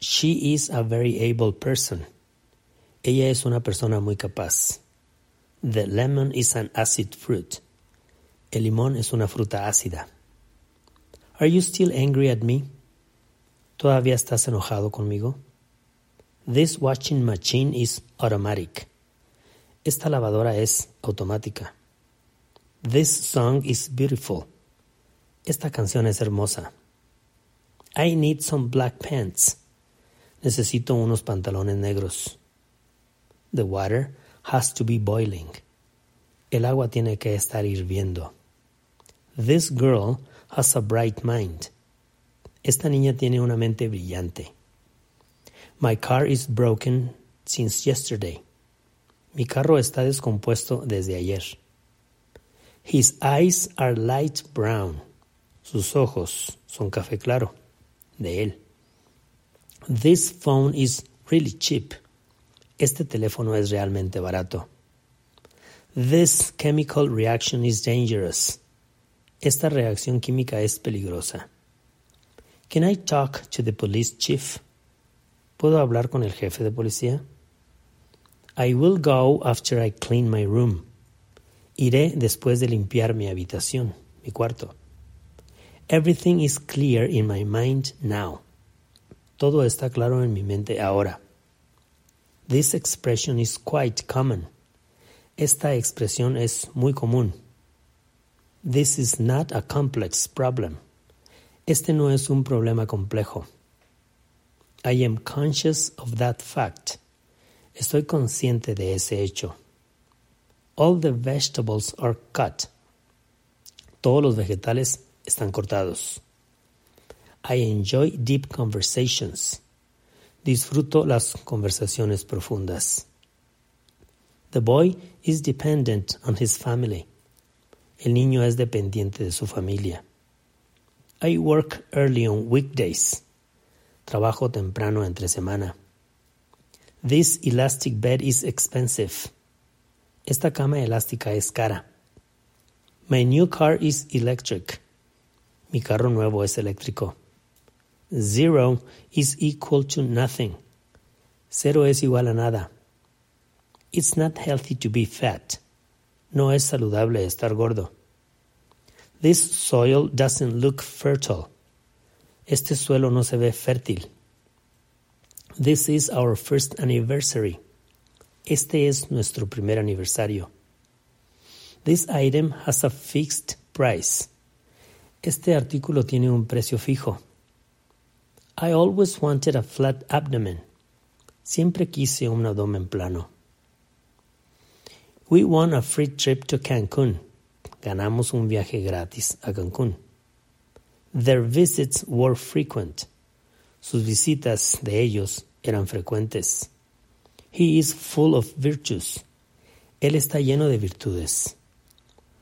She is a very able person. Ella es una persona muy capaz. The lemon is an acid fruit. El limón es una fruta ácida. Are you still angry at me? ¿Todavía estás enojado conmigo? This washing machine is automatic. Esta lavadora es automática. This song is beautiful. Esta canción es hermosa. I need some black pants. Necesito unos pantalones negros. The water has to be boiling. El agua tiene que estar hirviendo. This girl has a bright mind. Esta niña tiene una mente brillante. My car is broken since yesterday. Mi carro está descompuesto desde ayer. His eyes are light brown. Sus ojos son café claro. De él. This phone is really cheap. Este teléfono es realmente barato. This chemical reaction is dangerous. Esta reacción química es peligrosa. Can I talk to the police chief? ¿Puedo hablar con el jefe de policía? I will go after I clean my room. Iré después de limpiar mi habitación, mi cuarto. Everything is clear in my mind now. Todo está claro en mi mente ahora. This expression is quite common. Esta expresión es muy común. This is not a complex problem. Este no es un problema complejo. I am conscious of that fact. Estoy consciente de ese hecho. All the vegetables are cut. Todos los vegetales están cortados. I enjoy deep conversations. Disfruto las conversaciones profundas. The boy is dependent on his family. El niño es dependiente de su familia. I work early on weekdays. Trabajo temprano entre semana. This elastic bed is expensive. Esta cama elástica es cara. My new car is electric. Mi carro nuevo es eléctrico. Zero is equal to nothing. Cero es igual a nada. It's not healthy to be fat. No es saludable estar gordo. This soil doesn't look fertile. Este suelo no se ve fértil. This is our first anniversary. Este es nuestro primer aniversario. This item has a fixed price. Este artículo tiene un precio fijo. I always wanted a flat abdomen. Siempre quise un abdomen plano. We won a free trip to Cancun. Ganamos un viaje gratis a Cancún. Their visits were frequent. Sus visitas de ellos eran frecuentes. He is full of virtues. Él está lleno de virtudes.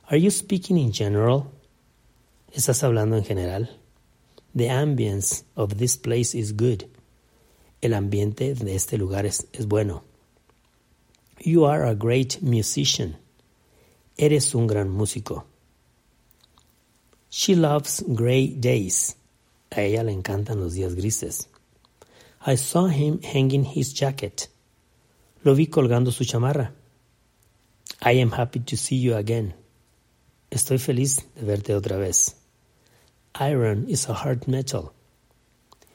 Are you speaking in general? ¿Estás hablando en general? The ambience of this place is good. El ambiente de este lugar es, es bueno. You are a great musician. Eres un gran músico. She loves gray days. A ella le encantan los días grises. I saw him hanging his jacket. Lo vi colgando su chamarra. I am happy to see you again. Estoy feliz de verte otra vez. Iron is a hard metal.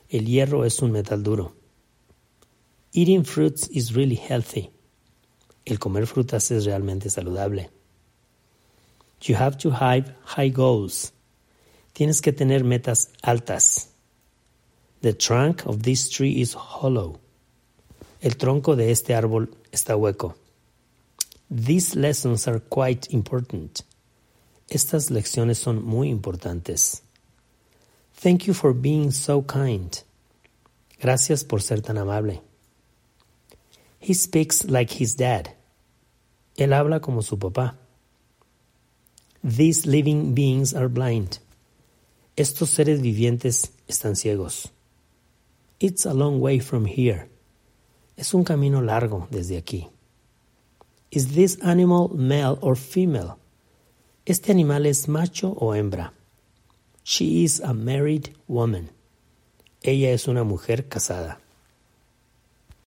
El hierro es un metal duro. Eating fruits is really healthy. El comer frutas es realmente saludable. You have to have high goals. Tienes que tener metas altas. The trunk of this tree is hollow. El tronco de este árbol está hueco. These lessons are quite important. Estas lecciones son muy importantes. Thank you for being so kind. Gracias por ser tan amable. He speaks like his dad. Él habla como su papá. These living beings are blind. Estos seres vivientes están ciegos. It's a long way from here. Es un camino largo desde aquí. Is this animal male or female? Este animal es macho o hembra. She is a married woman. Ella es una mujer casada.